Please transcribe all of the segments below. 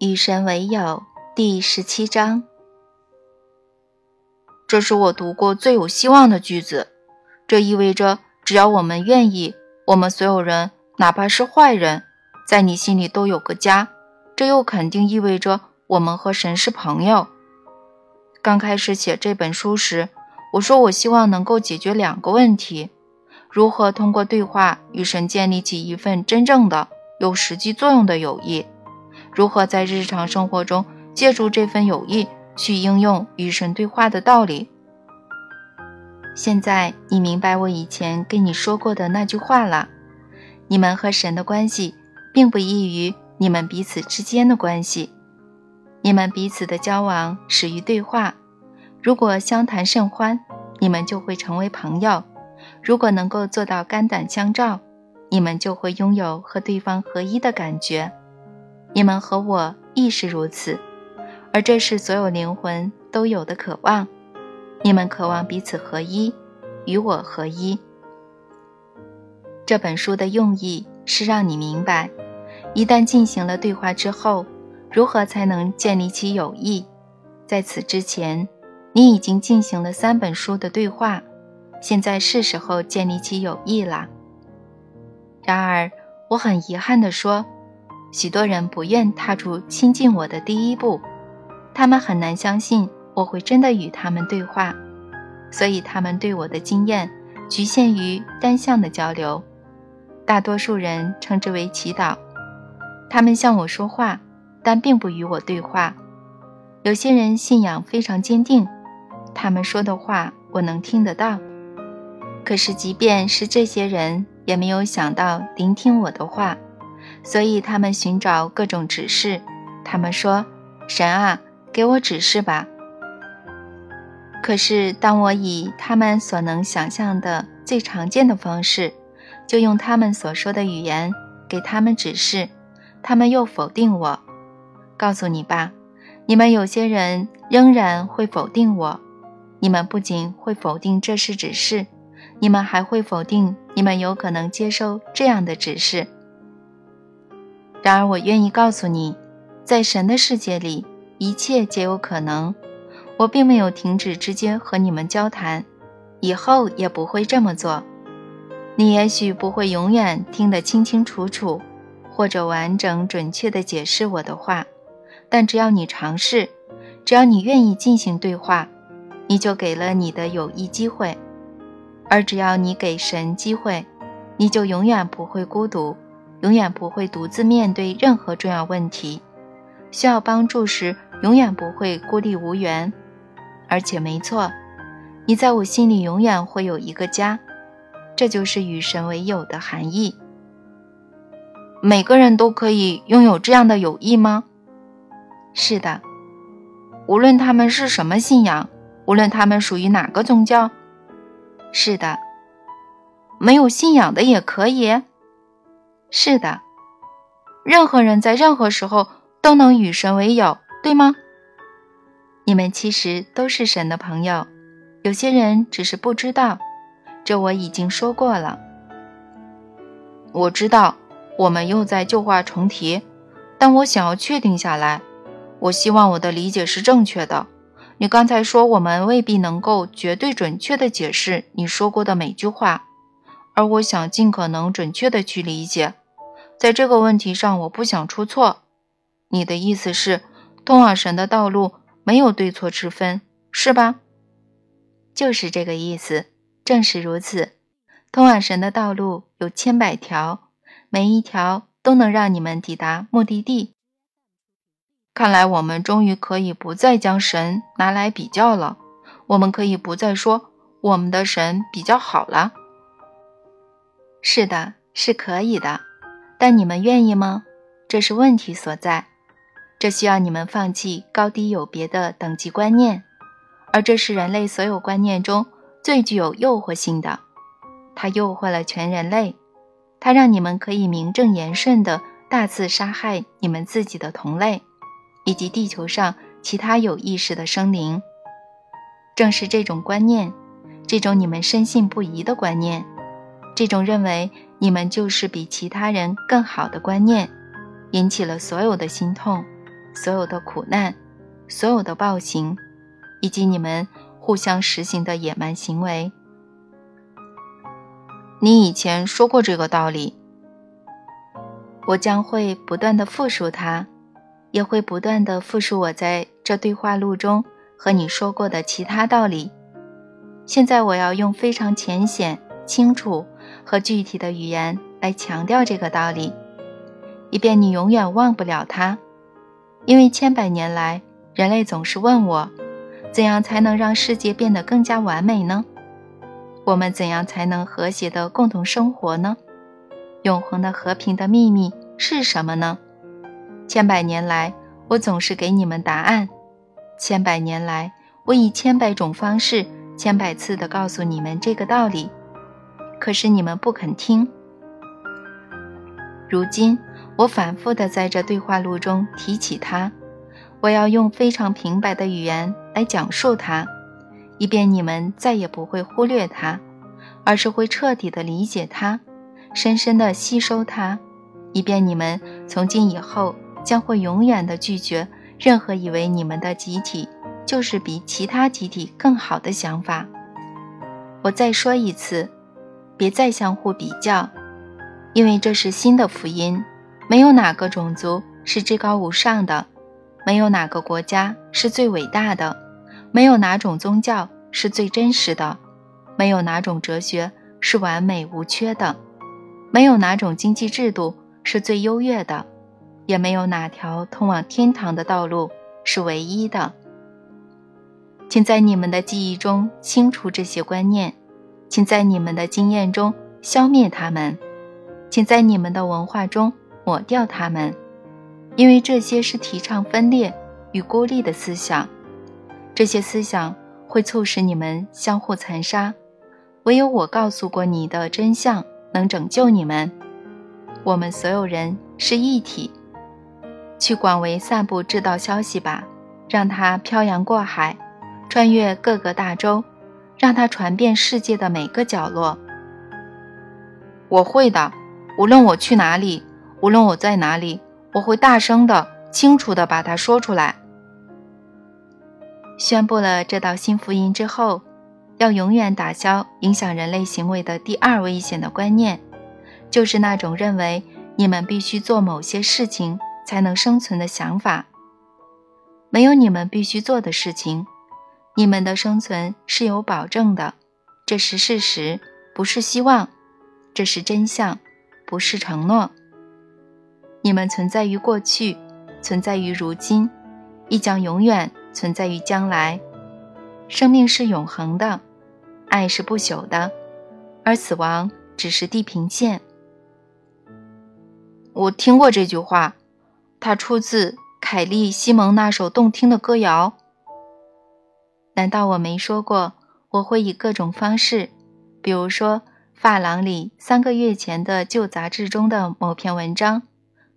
与神为友第十七章，这是我读过最有希望的句子。这意味着，只要我们愿意，我们所有人，哪怕是坏人，在你心里都有个家。这又肯定意味着，我们和神是朋友。刚开始写这本书时，我说我希望能够解决两个问题：如何通过对话与神建立起一份真正的、有实际作用的友谊。如何在日常生活中借助这份友谊去应用与神对话的道理？现在你明白我以前跟你说过的那句话了。你们和神的关系，并不异于你们彼此之间的关系。你们彼此的交往始于对话。如果相谈甚欢，你们就会成为朋友；如果能够做到肝胆相照，你们就会拥有和对方合一的感觉。你们和我亦是如此，而这是所有灵魂都有的渴望。你们渴望彼此合一，与我合一。这本书的用意是让你明白，一旦进行了对话之后，如何才能建立起友谊。在此之前，你已经进行了三本书的对话，现在是时候建立起友谊了。然而，我很遗憾地说。许多人不愿踏出亲近我的第一步，他们很难相信我会真的与他们对话，所以他们对我的经验局限于单向的交流。大多数人称之为祈祷，他们向我说话，但并不与我对话。有些人信仰非常坚定，他们说的话我能听得到，可是即便是这些人，也没有想到聆听我的话。所以他们寻找各种指示。他们说：“神啊，给我指示吧。”可是当我以他们所能想象的最常见的方式，就用他们所说的语言给他们指示，他们又否定我。告诉你吧，你们有些人仍然会否定我。你们不仅会否定这是指示，你们还会否定你们有可能接受这样的指示。然而，我愿意告诉你，在神的世界里，一切皆有可能。我并没有停止直接和你们交谈，以后也不会这么做。你也许不会永远听得清清楚楚，或者完整准确地解释我的话，但只要你尝试，只要你愿意进行对话，你就给了你的友谊机会。而只要你给神机会，你就永远不会孤独。永远不会独自面对任何重要问题，需要帮助时永远不会孤立无援，而且没错，你在我心里永远会有一个家，这就是与神为友的含义。每个人都可以拥有这样的友谊吗？是的，无论他们是什么信仰，无论他们属于哪个宗教。是的，没有信仰的也可以。是的，任何人在任何时候都能与神为友，对吗？你们其实都是神的朋友，有些人只是不知道，这我已经说过了。我知道，我们又在旧话重提，但我想要确定下来。我希望我的理解是正确的。你刚才说我们未必能够绝对准确地解释你说过的每句话。而我想尽可能准确的去理解，在这个问题上，我不想出错。你的意思是，通往神的道路没有对错之分，是吧？就是这个意思。正是如此，通往神的道路有千百条，每一条都能让你们抵达目的地。看来我们终于可以不再将神拿来比较了，我们可以不再说我们的神比较好了。是的，是可以的，但你们愿意吗？这是问题所在。这需要你们放弃高低有别的等级观念，而这是人类所有观念中最具有诱惑性的。它诱惑了全人类，它让你们可以名正言顺地大肆杀害你们自己的同类，以及地球上其他有意识的生灵。正是这种观念，这种你们深信不疑的观念。这种认为你们就是比其他人更好的观念，引起了所有的心痛，所有的苦难、所有的暴行，以及你们互相实行的野蛮行为。你以前说过这个道理，我将会不断的复述它，也会不断的复述我在这对话录中和你说过的其他道理。现在我要用非常浅显、清楚和具体的语言来强调这个道理，以便你永远忘不了它。因为千百年来，人类总是问我，怎样才能让世界变得更加完美呢？我们怎样才能和谐的共同生活呢？永恒的和平的秘密是什么呢？千百年来，我总是给你们答案。千百年来，我以千百种方式、千百次的告诉你们这个道理，可是你们不肯听。如今，我反复的在这对话录中提起它，我要用非常平白的语言来讲述它。以便你们再也不会忽略它，而是会彻底的理解它，深深的吸收它，以便你们从今以后将会永远的拒绝任何以为你们的集体就是比其他集体更好的想法。我再说一次，别再相互比较，因为这是新的福音。没有哪个种族是至高无上的，没有哪个国家是最伟大的。没有哪种宗教是最真实的，没有哪种哲学是完美无缺的，没有哪种经济制度是最优越的，也没有哪条通往天堂的道路是唯一的。请在你们的记忆中清除这些观念，请在你们的经验中消灭他们，请在你们的文化中抹掉他们，因为这些是提倡分裂与孤立的思想。这些思想会促使你们相互残杀，唯有我告诉过你的真相能拯救你们。我们所有人是一体，去广为散布这道消息吧，让它漂洋过海，穿越各个大洲，让它传遍世界的每个角落。我会的，无论我去哪里，无论我在哪里，我会大声的、清楚的把它说出来。宣布了这道新福音之后，要永远打消影响人类行为的第二危险的观念，就是那种认为你们必须做某些事情才能生存的想法。没有你们必须做的事情，你们的生存是有保证的，这是事实，不是希望，这是真相，不是承诺。你们存在于过去，存在于如今，亦将永远。存在于将来，生命是永恒的，爱是不朽的，而死亡只是地平线。我听过这句话，它出自凯利·西蒙那首动听的歌谣。难道我没说过，我会以各种方式，比如说发廊里三个月前的旧杂志中的某篇文章，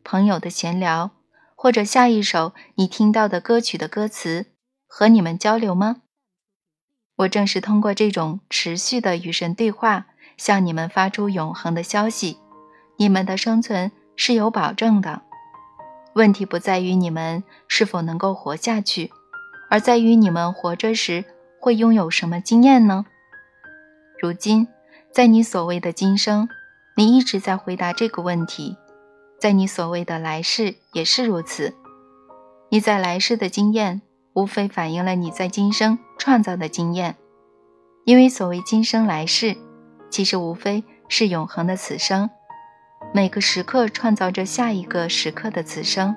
朋友的闲聊，或者下一首你听到的歌曲的歌词。和你们交流吗？我正是通过这种持续的与神对话，向你们发出永恒的消息。你们的生存是有保证的。问题不在于你们是否能够活下去，而在于你们活着时会拥有什么经验呢？如今，在你所谓的今生，你一直在回答这个问题；在你所谓的来世也是如此。你在来世的经验。无非反映了你在今生创造的经验，因为所谓今生来世，其实无非是永恒的此生，每个时刻创造着下一个时刻的此生。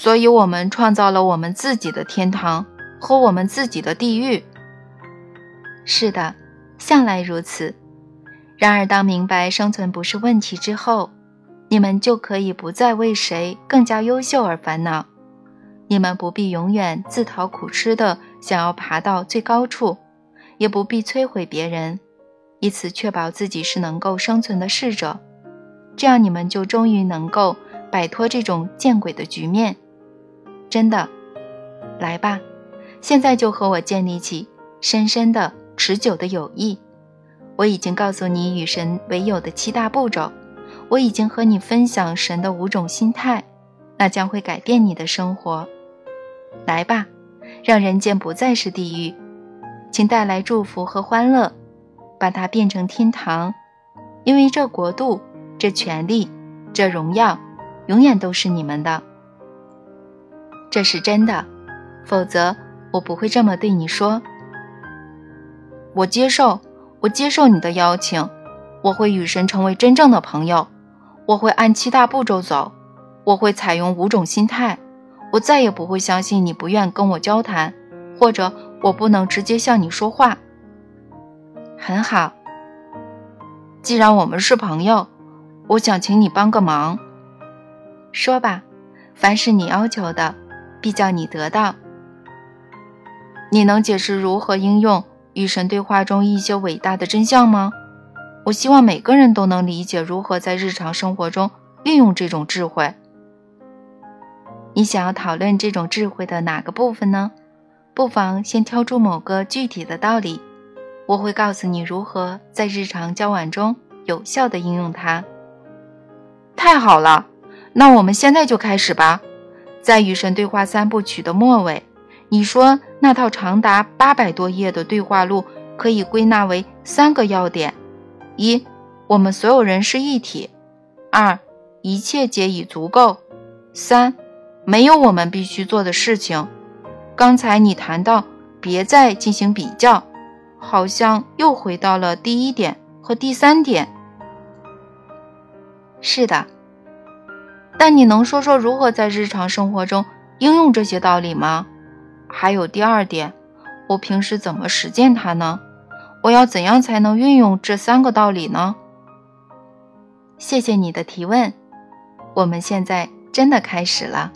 所以，我们创造了我们自己的天堂和我们自己的地狱。是的，向来如此。然而，当明白生存不是问题之后，你们就可以不再为谁更加优秀而烦恼。你们不必永远自讨苦吃的想要爬到最高处，也不必摧毁别人，以此确保自己是能够生存的适者。这样，你们就终于能够摆脱这种见鬼的局面。真的，来吧，现在就和我建立起深深的、持久的友谊。我已经告诉你与神为友的七大步骤，我已经和你分享神的五种心态。那将会改变你的生活。来吧，让人间不再是地狱，请带来祝福和欢乐，把它变成天堂，因为这国度、这权利、这荣耀，永远都是你们的。这是真的，否则我不会这么对你说。我接受，我接受你的邀请，我会与神成为真正的朋友，我会按七大步骤走，我会采用五种心态，我再也不会相信你不愿跟我交谈，或者我不能直接向你说话。很好，既然我们是朋友，我想请你帮个忙。说吧，凡是你要求的，必叫你得到。你能解释如何应用？与神对话中一些伟大的真相吗？我希望每个人都能理解如何在日常生活中运用这种智慧。你想要讨论这种智慧的哪个部分呢？不妨先挑出某个具体的道理，我会告诉你如何在日常交往中有效的应用它。太好了，那我们现在就开始吧。在与神对话三部曲的末尾。你说那套长达八百多页的对话录可以归纳为三个要点：一，我们所有人是一体；二，一切皆已足够；三，没有我们必须做的事情。刚才你谈到别再进行比较，好像又回到了第一点和第三点。是的，但你能说说如何在日常生活中应用这些道理吗？还有第二点，我平时怎么实践它呢？我要怎样才能运用这三个道理呢？谢谢你的提问，我们现在真的开始了。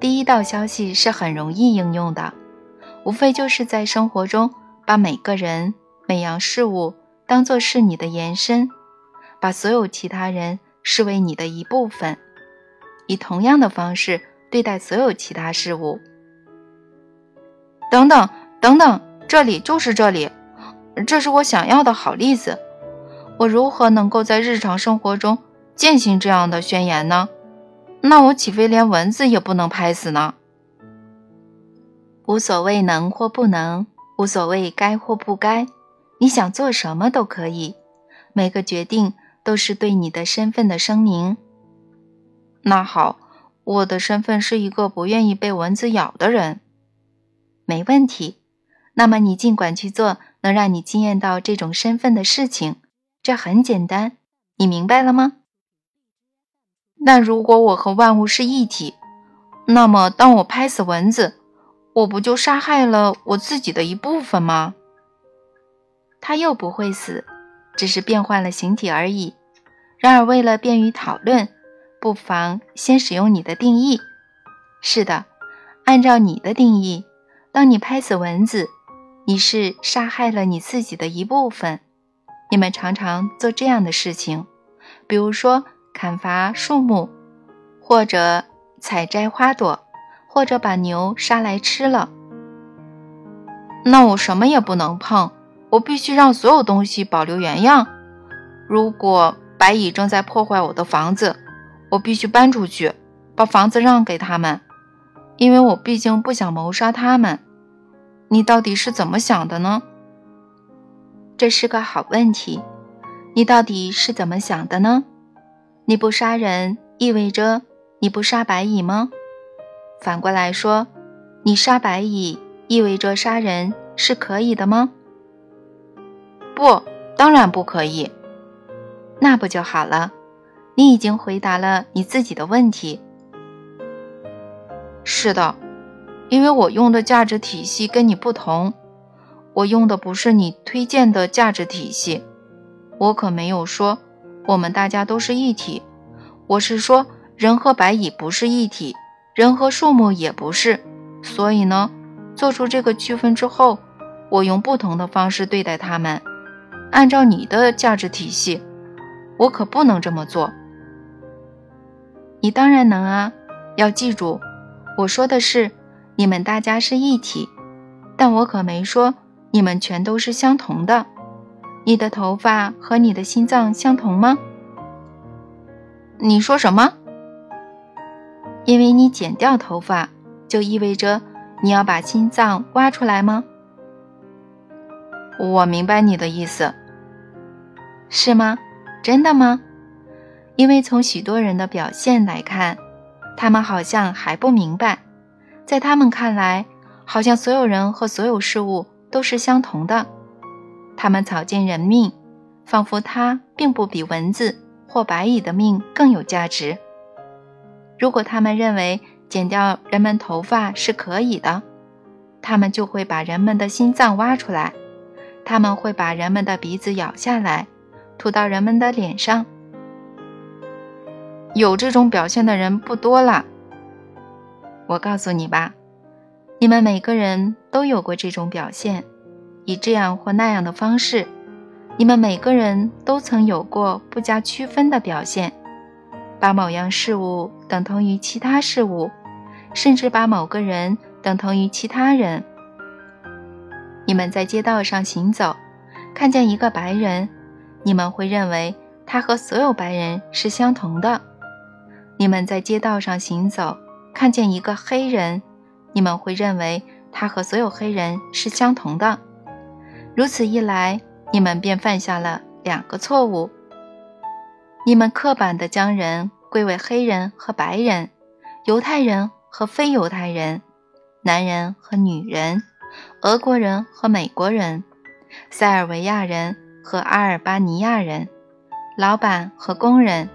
第一道消息是很容易应用的，无非就是在生活中把每个人、每样事物当作是你的延伸，把所有其他人视为你的一部分，以同样的方式对待所有其他事物。等等等等，这里就是这里，这是我想要的好例子。我如何能够在日常生活中践行这样的宣言呢？那我岂非连蚊子也不能拍死呢？无所谓能或不能，无所谓该或不该，你想做什么都可以。每个决定都是对你的身份的声明。那好，我的身份是一个不愿意被蚊子咬的人。没问题，那么你尽管去做能让你惊艳到这种身份的事情，这很简单，你明白了吗？那如果我和万物是一体，那么当我拍死蚊子，我不就杀害了我自己的一部分吗？它又不会死，只是变换了形体而已。然而为了便于讨论，不妨先使用你的定义。是的，按照你的定义。当你拍死蚊子，你是杀害了你自己的一部分。你们常常做这样的事情，比如说砍伐树木，或者采摘花朵，或者把牛杀来吃了。那我什么也不能碰，我必须让所有东西保留原样。如果白蚁正在破坏我的房子，我必须搬出去，把房子让给他们。因为我毕竟不想谋杀他们，你到底是怎么想的呢？这是个好问题，你到底是怎么想的呢？你不杀人意味着你不杀白蚁吗？反过来说，你杀白蚁意味着杀人是可以的吗？不，当然不可以。那不就好了？你已经回答了你自己的问题。是的，因为我用的价值体系跟你不同，我用的不是你推荐的价值体系。我可没有说我们大家都是一体，我是说人和白蚁不是一体，人和树木也不是。所以呢，做出这个区分之后，我用不同的方式对待他们。按照你的价值体系，我可不能这么做。你当然能啊，要记住。我说的是，你们大家是一体，但我可没说你们全都是相同的。你的头发和你的心脏相同吗？你说什么？因为你剪掉头发，就意味着你要把心脏挖出来吗？我明白你的意思，是吗？真的吗？因为从许多人的表现来看，他们好像还不明白，在他们看来，好像所有人和所有事物都是相同的。他们草菅人命，仿佛它并不比蚊子或白蚁的命更有价值。如果他们认为剪掉人们头发是可以的，他们就会把人们的心脏挖出来。他们会把人们的鼻子咬下来，吐到人们的脸上。有这种表现的人不多了。我告诉你吧，你们每个人都有过这种表现，以这样或那样的方式。你们每个人都曾有过不加区分的表现，把某样事物等同于其他事物，甚至把某个人等同于其他人。你们在街道上行走，看见一个白人，你们会认为他和所有白人是相同的；你们在街道上行走，看见一个黑人，你们会认为他和所有黑人是相同的。如此一来，你们便犯下了两个错误：你们刻板地将人归为黑人和白人、犹太人和非犹太人、男人和女人。俄国人和美国人，塞尔维亚人和阿尔巴尼亚人，老板和工人，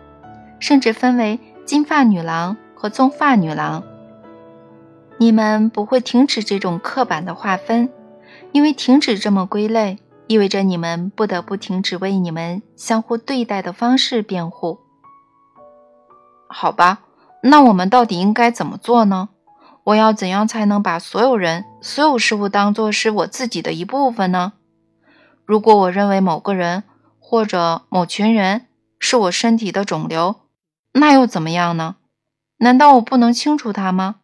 甚至分为金发女郎和棕发女郎。你们不会停止这种刻板的划分，因为停止这么归类，意味着你们不得不停止为你们相互对待的方式辩护。好吧，那我们到底应该怎么做呢？我要怎样才能把所有人、所有事物当作是我自己的一部分呢？如果我认为某个人或者某群人是我身体的肿瘤，那又怎么样呢？难道我不能清除它吗？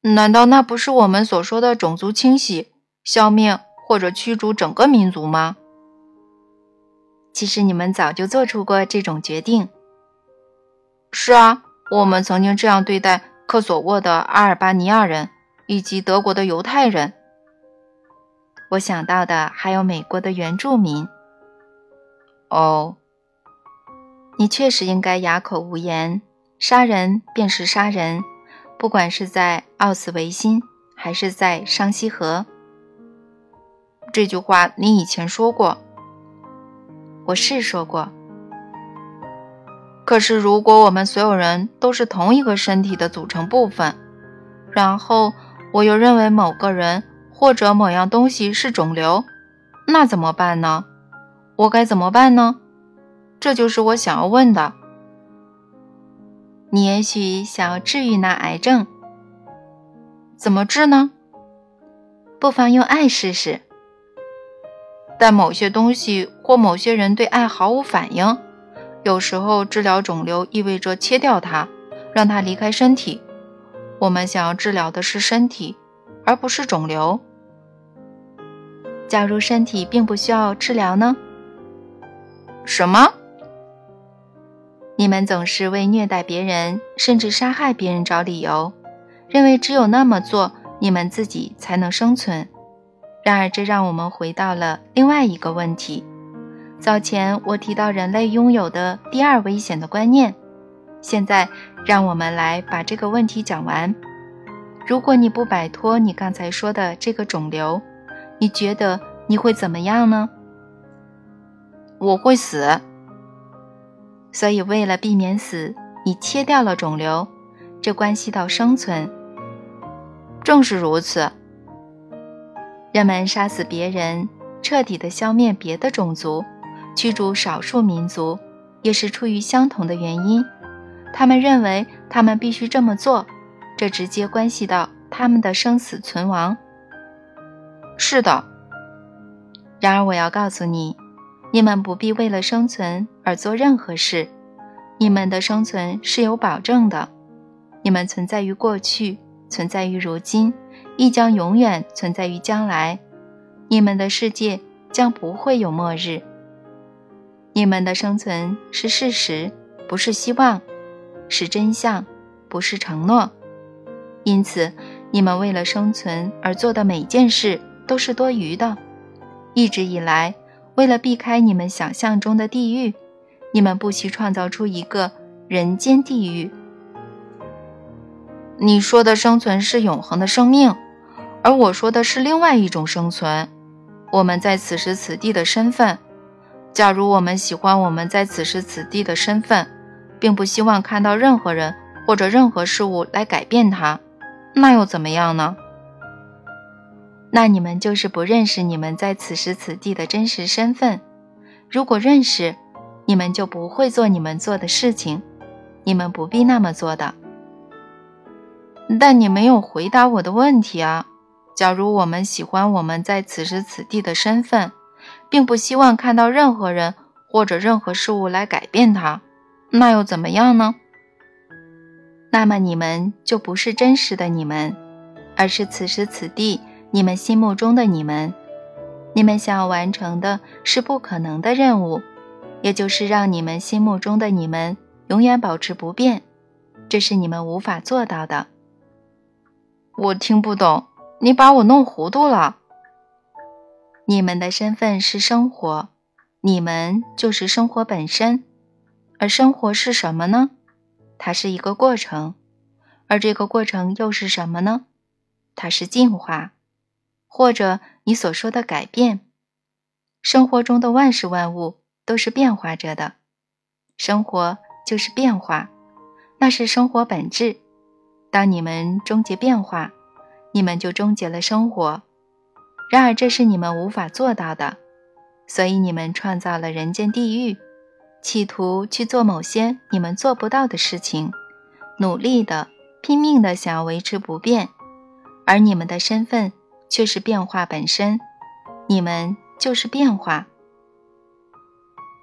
难道那不是我们所说的种族清洗、消灭或者驱逐整个民族吗？其实你们早就做出过这种决定。是啊，我们曾经这样对待。科索沃的阿尔巴尼亚人以及德国的犹太人，我想到的还有美国的原住民。哦，你确实应该哑口无言。杀人便是杀人，不管是在奥斯维辛还是在商西河。这句话你以前说过，我是说过。可是，如果我们所有人都是同一个身体的组成部分，然后我又认为某个人或者某样东西是肿瘤，那怎么办呢？我该怎么办呢？这就是我想要问的。你也许想要治愈那癌症，怎么治呢？不妨用爱试试。但某些东西或某些人对爱毫无反应。有时候治疗肿瘤意味着切掉它，让它离开身体。我们想要治疗的是身体，而不是肿瘤。假如身体并不需要治疗呢？什么？你们总是为虐待别人甚至杀害别人找理由，认为只有那么做，你们自己才能生存。然而，这让我们回到了另外一个问题。早前我提到人类拥有的第二危险的观念，现在让我们来把这个问题讲完。如果你不摆脱你刚才说的这个肿瘤，你觉得你会怎么样呢？我会死。所以为了避免死，你切掉了肿瘤，这关系到生存。正是如此。人们杀死别人，彻底的消灭别的种族。驱逐少数民族，也是出于相同的原因。他们认为他们必须这么做，这直接关系到他们的生死存亡。是的。然而，我要告诉你，你们不必为了生存而做任何事。你们的生存是有保证的。你们存在于过去，存在于如今，亦将永远存在于将来。你们的世界将不会有末日。你们的生存是事实，不是希望；是真相，不是承诺。因此，你们为了生存而做的每件事都是多余的。一直以来，为了避开你们想象中的地狱，你们不惜创造出一个人间地狱。你说的生存是永恒的生命，而我说的是另外一种生存。我们在此时此地的身份，假如我们喜欢我们在此时此地的身份，并不希望看到任何人或者任何事物来改变它，那又怎么样呢？那你们就是不认识你们在此时此地的真实身份。如果认识，你们就不会做你们做的事情，你们不必那么做的。但你没有回答我的问题啊！假如我们喜欢我们在此时此地的身份，并不希望看到任何人或者任何事物来改变它，那又怎么样呢？那么你们就不是真实的你们，而是此时此地。你们心目中的你们，你们想要完成的是不可能的任务，也就是让你们心目中的你们永远保持不变，这是你们无法做到的。我听不懂，你把我弄糊涂了。你们的身份是生活，你们就是生活本身，而生活是什么呢？它是一个过程，而这个过程又是什么呢？它是进化。或者你所说的改变，生活中的万事万物都是变化着的，生活就是变化，那是生活本质。当你们终结变化，你们就终结了生活。然而这是你们无法做到的，所以你们创造了人间地狱，企图去做某些你们做不到的事情，努力的、拼命的想要维持不变，而你们的身份。却是变化本身，你们就是变化。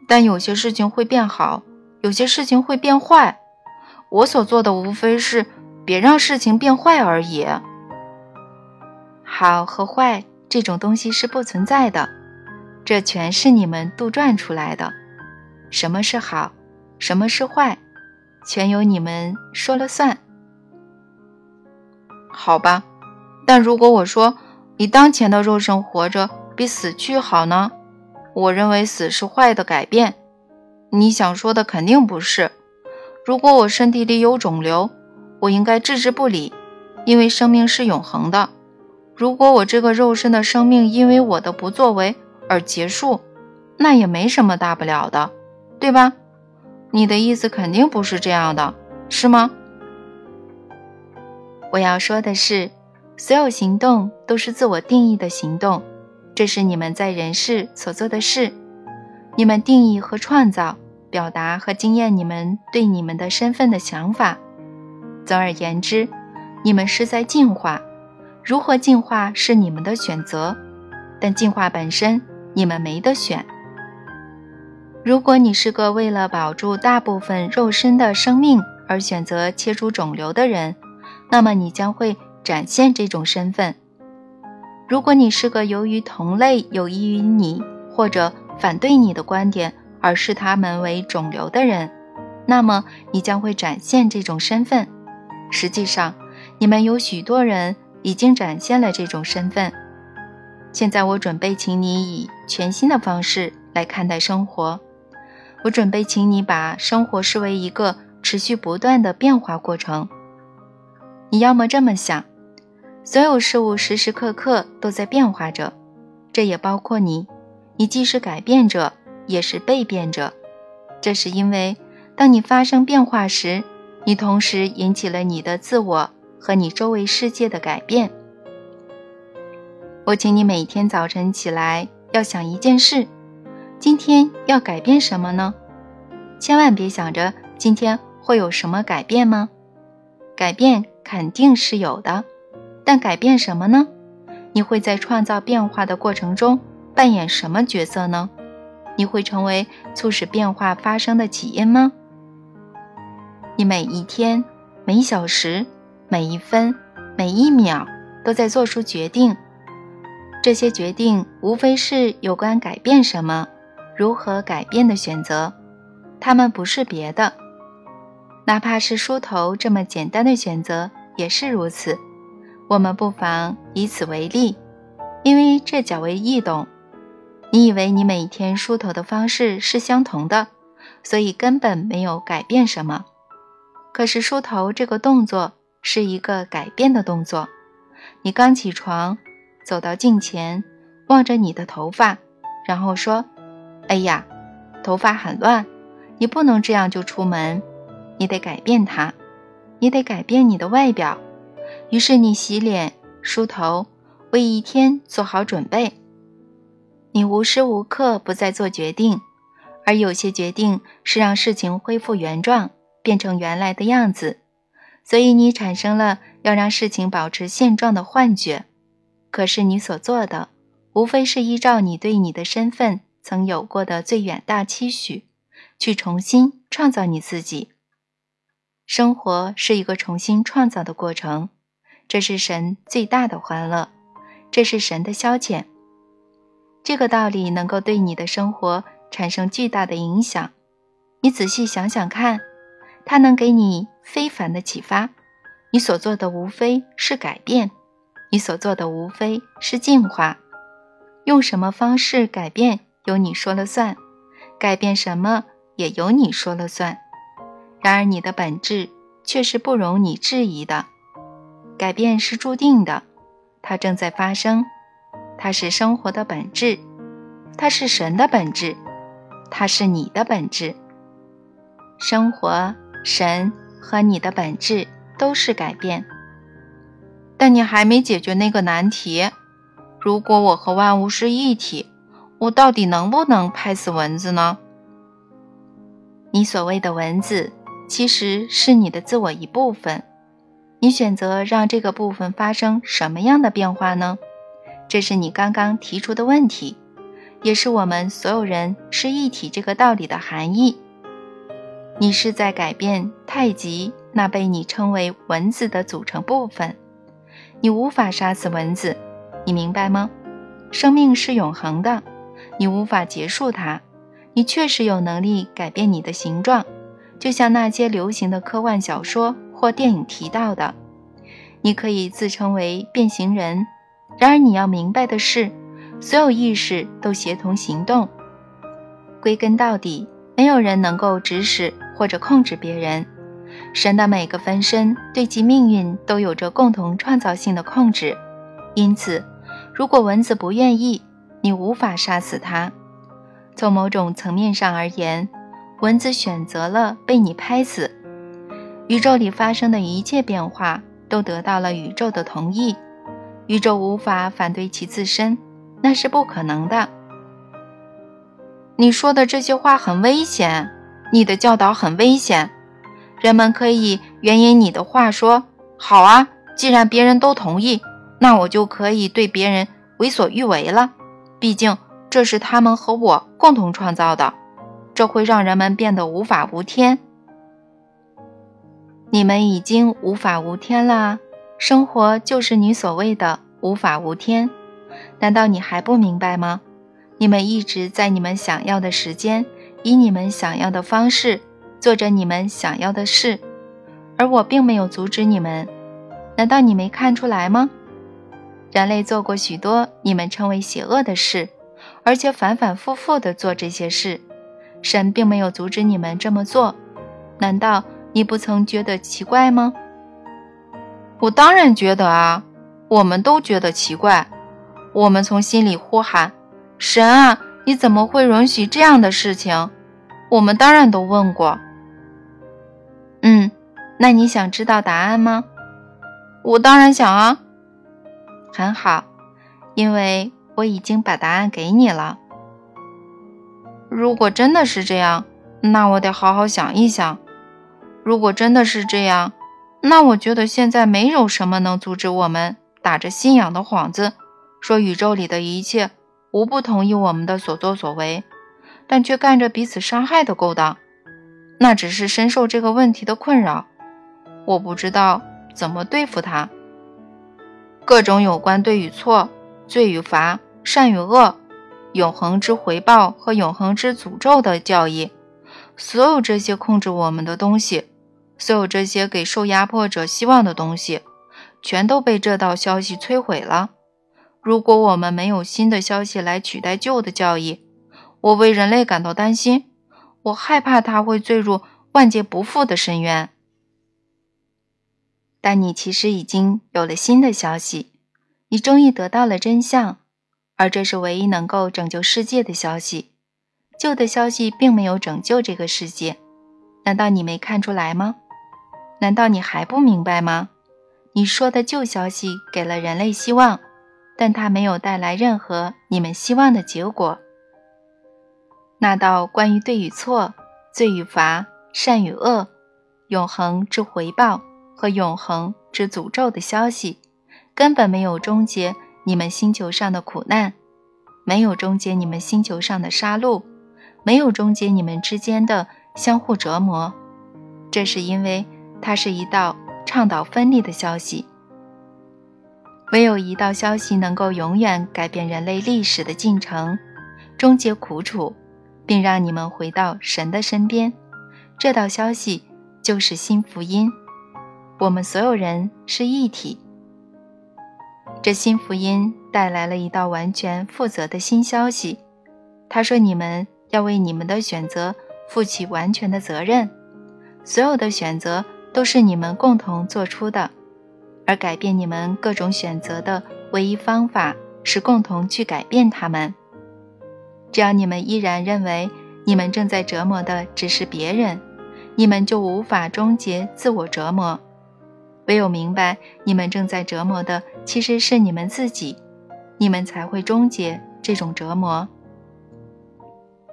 但有些事情会变好，有些事情会变坏。我所做的无非是别让事情变坏而已。好和坏这种东西是不存在的，这全是你们杜撰出来的。什么是好，什么是坏，全由你们说了算。好吧，但如果我说。以当前的肉身活着比死去好呢？我认为死是坏的改变。你想说的肯定不是。如果我身体里有肿瘤，我应该置之不理，因为生命是永恒的。如果我这个肉身的生命因为我的不作为而结束，那也没什么大不了的，对吧？你的意思肯定不是这样的，是吗？我要说的是。所有行动都是自我定义的行动，这是你们在人世所做的事。你们定义和创造、表达和经验你们对你们的身份的想法。总而言之，你们是在进化。如何进化是你们的选择，但进化本身你们没得选。如果你是个为了保住大部分肉身的生命而选择切除肿瘤的人，那么你将会。展现这种身份。如果你是个由于同类有益于你或者反对你的观点而视他们为肿瘤的人，那么你将会展现这种身份。实际上，你们有许多人已经展现了这种身份。现在，我准备请你以全新的方式来看待生活。我准备请你把生活视为一个持续不断的变化过程。你要么这么想。所有事物时时刻刻都在变化着，这也包括你。你既是改变者，也是被变者。这是因为，当你发生变化时，你同时引起了你的自我和你周围世界的改变。我请你每天早晨起来要想一件事：今天要改变什么呢？千万别想着今天会有什么改变吗？改变肯定是有的。但改变什么呢？你会在创造变化的过程中扮演什么角色呢？你会成为促使变化发生的起因吗？你每一天、每小时、每一分、每一秒都在做出决定，这些决定无非是有关改变什么、如何改变的选择，它们不是别的。哪怕是梳头这么简单的选择也是如此。我们不妨以此为例，因为这较为易懂。你以为你每天梳头的方式是相同的，所以根本没有改变什么。可是梳头这个动作是一个改变的动作。你刚起床，走到镜前，望着你的头发，然后说：“哎呀，头发很乱，你不能这样就出门，你得改变它，你得改变你的外表。”于是你洗脸、梳头，为一天做好准备。你无时无刻不在做决定，而有些决定是让事情恢复原状，变成原来的样子。所以你产生了要让事情保持现状的幻觉。可是你所做的，无非是依照你对你的身份曾有过的最远大期许，去重新创造你自己。生活是一个重新创造的过程。这是神最大的欢乐，这是神的消遣。这个道理能够对你的生活产生巨大的影响。你仔细想想看，它能给你非凡的启发。你所做的无非是改变，你所做的无非是进化。用什么方式改变，由你说了算；改变什么，也由你说了算。然而，你的本质却是不容你质疑的。改变是注定的，它正在发生，它是生活的本质，它是神的本质，它是你的本质。生活、神和你的本质都是改变。但你还没解决那个难题：如果我和万物是一体，我到底能不能拍死蚊子呢？你所谓的蚊子，其实是你的自我一部分。你选择让这个部分发生什么样的变化呢？这是你刚刚提出的问题，也是我们所有人是一体这个道理的含义。你是在改变太极那被你称为蚊子的组成部分。你无法杀死蚊子，你明白吗？生命是永恒的，你无法结束它。你确实有能力改变你的形状，就像那些流行的科幻小说。或电影提到的，你可以自称为变形人。然而，你要明白的是，所有意识都协同行动。归根到底，没有人能够指使或者控制别人。神的每个分身对其命运都有着共同创造性的控制。因此，如果蚊子不愿意，你无法杀死它。从某种层面上而言，蚊子选择了被你拍死。宇宙里发生的一切变化都得到了宇宙的同意，宇宙无法反对其自身，那是不可能的。你说的这些话很危险，你的教导很危险。人们可以援引你的话说：“好啊，既然别人都同意，那我就可以对别人为所欲为了。毕竟这是他们和我共同创造的，这会让人们变得无法无天。”你们已经无法无天了，生活就是你所谓的无法无天。难道你还不明白吗？你们一直在你们想要的时间，以你们想要的方式，做着你们想要的事，而我并没有阻止你们。难道你没看出来吗？人类做过许多你们称为邪恶的事，而且反反复复地做这些事。神并没有阻止你们这么做。难道？你不曾觉得奇怪吗？我当然觉得啊，我们都觉得奇怪。我们从心里呼喊：“神啊，你怎么会允许这样的事情？”我们当然都问过。嗯，那你想知道答案吗？我当然想啊。很好，因为我已经把答案给你了。如果真的是这样，那我得好好想一想。如果真的是这样，那我觉得现在没有什么能阻止我们打着信仰的幌子，说宇宙里的一切无不同意我们的所作所为，但却干着彼此伤害的勾当。那只是深受这个问题的困扰，我不知道怎么对付它。各种有关对与错、罪与罚、善与恶、永恒之回报和永恒之诅咒的教义，所有这些控制我们的东西。所有这些给受压迫者希望的东西，全都被这道消息摧毁了。如果我们没有新的消息来取代旧的教义，我为人类感到担心。我害怕他会坠入万劫不复的深渊。但你其实已经有了新的消息，你终于得到了真相，而这是唯一能够拯救世界的消息。旧的消息并没有拯救这个世界，难道你没看出来吗？难道你还不明白吗？你说的旧消息给了人类希望，但它没有带来任何你们希望的结果。那道关于对与错、罪与罚、善与恶、永恒之回报和永恒之诅咒的消息，根本没有终结你们星球上的苦难，没有终结你们星球上的杀戮，没有终结你们之间的相互折磨。这是因为。它是一道倡导分离的消息。唯有一道消息能够永远改变人类历史的进程，终结苦楚，并让你们回到神的身边。这道消息就是新福音。我们所有人是一体。这新福音带来了一道完全负责的新消息。他说：“你们要为你们的选择负起完全的责任。所有的选择。”都是你们共同做出的，而改变你们各种选择的唯一方法是共同去改变它们。只要你们依然认为你们正在折磨的只是别人，你们就无法终结自我折磨。唯有明白你们正在折磨的其实是你们自己，你们才会终结这种折磨。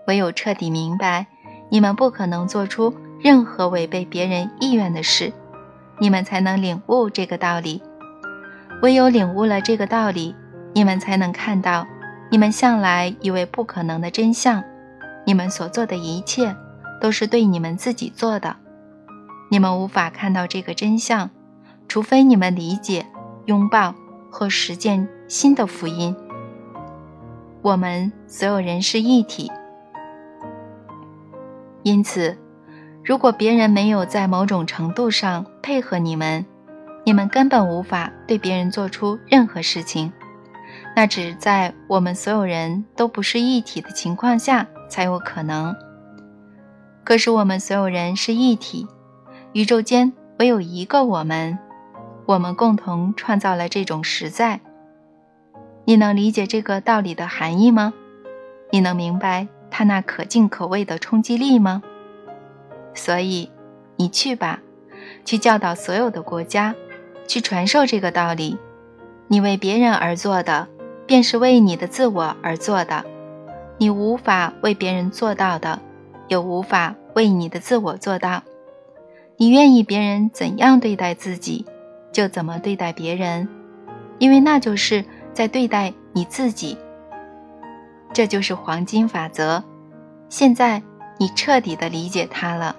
唯有彻底明白，你们不可能做出。任何违背别人意愿的事，你们才能领悟这个道理。唯有领悟了这个道理，你们才能看到你们向来以为不可能的真相。你们所做的一切，都是对你们自己做的。你们无法看到这个真相，除非你们理解、拥抱和实践新的福音。我们所有人是一体，因此。如果别人没有在某种程度上配合你们，你们根本无法对别人做出任何事情。那只在我们所有人都不是一体的情况下才有可能。可是我们所有人是一体，宇宙间唯有一个我们，我们共同创造了这种实在。你能理解这个道理的含义吗？你能明白它那可敬可畏的冲击力吗？所以，你去吧，去教导所有的国家，去传授这个道理。你为别人而做的，便是为你的自我而做的。你无法为别人做到的，也无法为你的自我做到。你愿意别人怎样对待自己，就怎么对待别人，因为那就是在对待你自己。这就是黄金法则。现在，你彻底的理解它了。